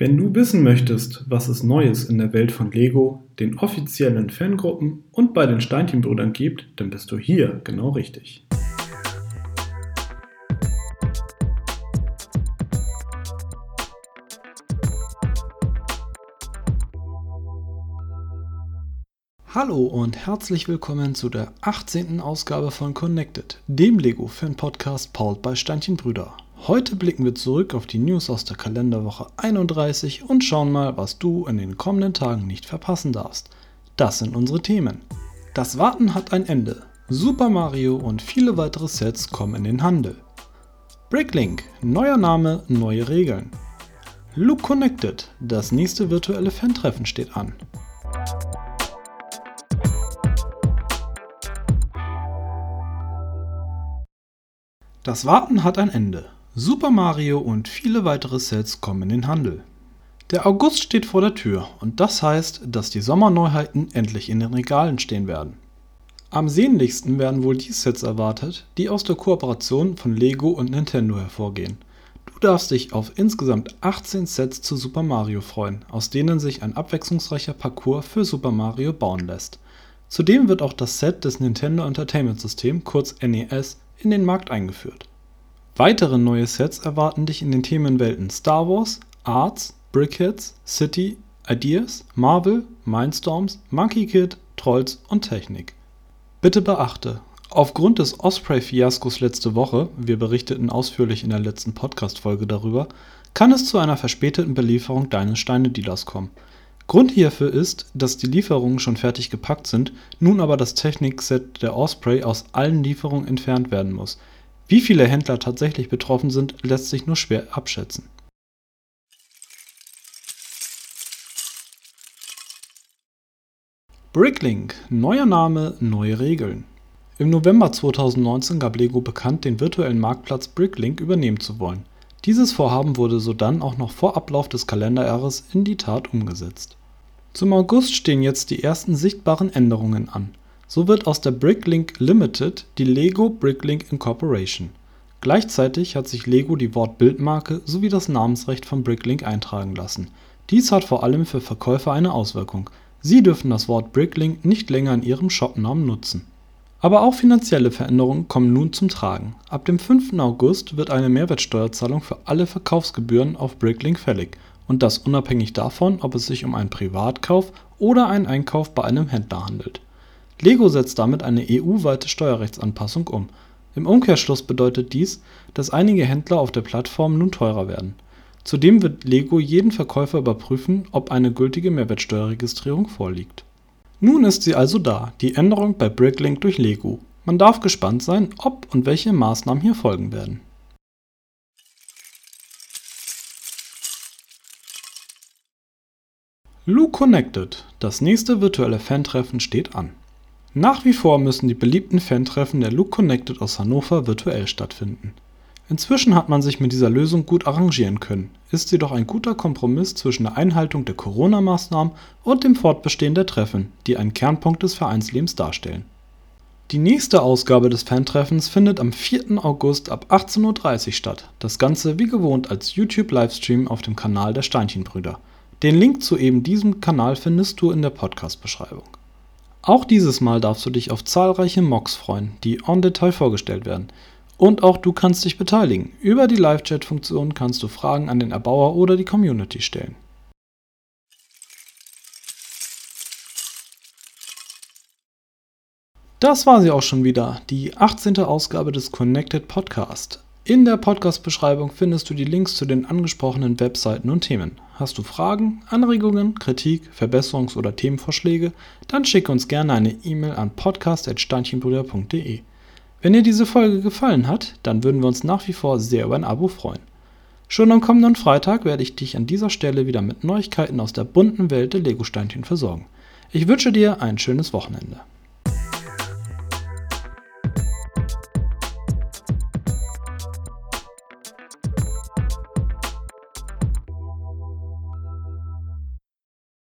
Wenn du wissen möchtest, was es Neues in der Welt von Lego, den offiziellen Fangruppen und bei den Steinchenbrüdern gibt, dann bist du hier genau richtig. Hallo und herzlich willkommen zu der 18. Ausgabe von Connected, dem Lego-Fan-Podcast powered bei Steinchenbrüder. Heute blicken wir zurück auf die News aus der Kalenderwoche 31 und schauen mal, was du in den kommenden Tagen nicht verpassen darfst. Das sind unsere Themen. Das Warten hat ein Ende. Super Mario und viele weitere Sets kommen in den Handel. Bricklink, neuer Name, neue Regeln. Look Connected, das nächste virtuelle Fan-Treffen steht an. Das Warten hat ein Ende. Super Mario und viele weitere Sets kommen in den Handel. Der August steht vor der Tür und das heißt, dass die Sommerneuheiten endlich in den Regalen stehen werden. Am sehnlichsten werden wohl die Sets erwartet, die aus der Kooperation von Lego und Nintendo hervorgehen. Du darfst dich auf insgesamt 18 Sets zu Super Mario freuen, aus denen sich ein abwechslungsreicher Parcours für Super Mario bauen lässt. Zudem wird auch das Set des Nintendo Entertainment System, kurz NES, in den Markt eingeführt. Weitere neue Sets erwarten dich in den Themenwelten Star Wars, Arts, Brickheads, City, Ideas, Marvel, Mindstorms, Monkey Kid, Trolls und Technik. Bitte beachte, aufgrund des Osprey-Fiaskos letzte Woche, wir berichteten ausführlich in der letzten Podcast-Folge darüber, kann es zu einer verspäteten Belieferung deines Steine-Dealers kommen. Grund hierfür ist, dass die Lieferungen schon fertig gepackt sind, nun aber das Technikset der Osprey aus allen Lieferungen entfernt werden muss – wie viele Händler tatsächlich betroffen sind, lässt sich nur schwer abschätzen. Bricklink – neuer Name, neue Regeln. Im November 2019 gab Lego bekannt, den virtuellen Marktplatz Bricklink übernehmen zu wollen. Dieses Vorhaben wurde sodann auch noch vor Ablauf des Kalenderjahres in die Tat umgesetzt. Zum August stehen jetzt die ersten sichtbaren Änderungen an so wird aus der Bricklink Limited die Lego Bricklink Incorporation. Gleichzeitig hat sich Lego die Wortbildmarke sowie das Namensrecht von Bricklink eintragen lassen. Dies hat vor allem für Verkäufer eine Auswirkung: Sie dürfen das Wort Bricklink nicht länger in ihrem Shopnamen nutzen. Aber auch finanzielle Veränderungen kommen nun zum Tragen. Ab dem 5. August wird eine Mehrwertsteuerzahlung für alle Verkaufsgebühren auf Bricklink fällig, und das unabhängig davon, ob es sich um einen Privatkauf oder einen Einkauf bei einem Händler handelt Lego setzt damit eine EU-weite Steuerrechtsanpassung um. Im Umkehrschluss bedeutet dies, dass einige Händler auf der Plattform nun teurer werden. Zudem wird Lego jeden Verkäufer überprüfen, ob eine gültige Mehrwertsteuerregistrierung vorliegt. Nun ist sie also da, die Änderung bei Bricklink durch Lego. Man darf gespannt sein, ob und welche Maßnahmen hier folgen werden. Lu Connected, das nächste virtuelle Fan-Treffen steht an. Nach wie vor müssen die beliebten Fantreffen der Look Connected aus Hannover virtuell stattfinden. Inzwischen hat man sich mit dieser Lösung gut arrangieren können, ist jedoch ein guter Kompromiss zwischen der Einhaltung der Corona-Maßnahmen und dem Fortbestehen der Treffen, die einen Kernpunkt des Vereinslebens darstellen. Die nächste Ausgabe des Fantreffens findet am 4. August ab 18.30 Uhr statt, das Ganze wie gewohnt als YouTube-Livestream auf dem Kanal der Steinchenbrüder. Den Link zu eben diesem Kanal findest du in der Podcast-Beschreibung. Auch dieses Mal darfst du dich auf zahlreiche Mocks freuen, die en Detail vorgestellt werden. Und auch du kannst dich beteiligen. Über die Live-Chat-Funktion kannst du Fragen an den Erbauer oder die Community stellen. Das war sie auch schon wieder, die 18. Ausgabe des Connected Podcast. In der Podcast-Beschreibung findest du die Links zu den angesprochenen Webseiten und Themen. Hast du Fragen, Anregungen, Kritik, Verbesserungs- oder Themenvorschläge? Dann schicke uns gerne eine E-Mail an podcast.steinchenbrüder.de. Wenn dir diese Folge gefallen hat, dann würden wir uns nach wie vor sehr über ein Abo freuen. Schon am kommenden Freitag werde ich dich an dieser Stelle wieder mit Neuigkeiten aus der bunten Welt der Lego-Steinchen versorgen. Ich wünsche dir ein schönes Wochenende.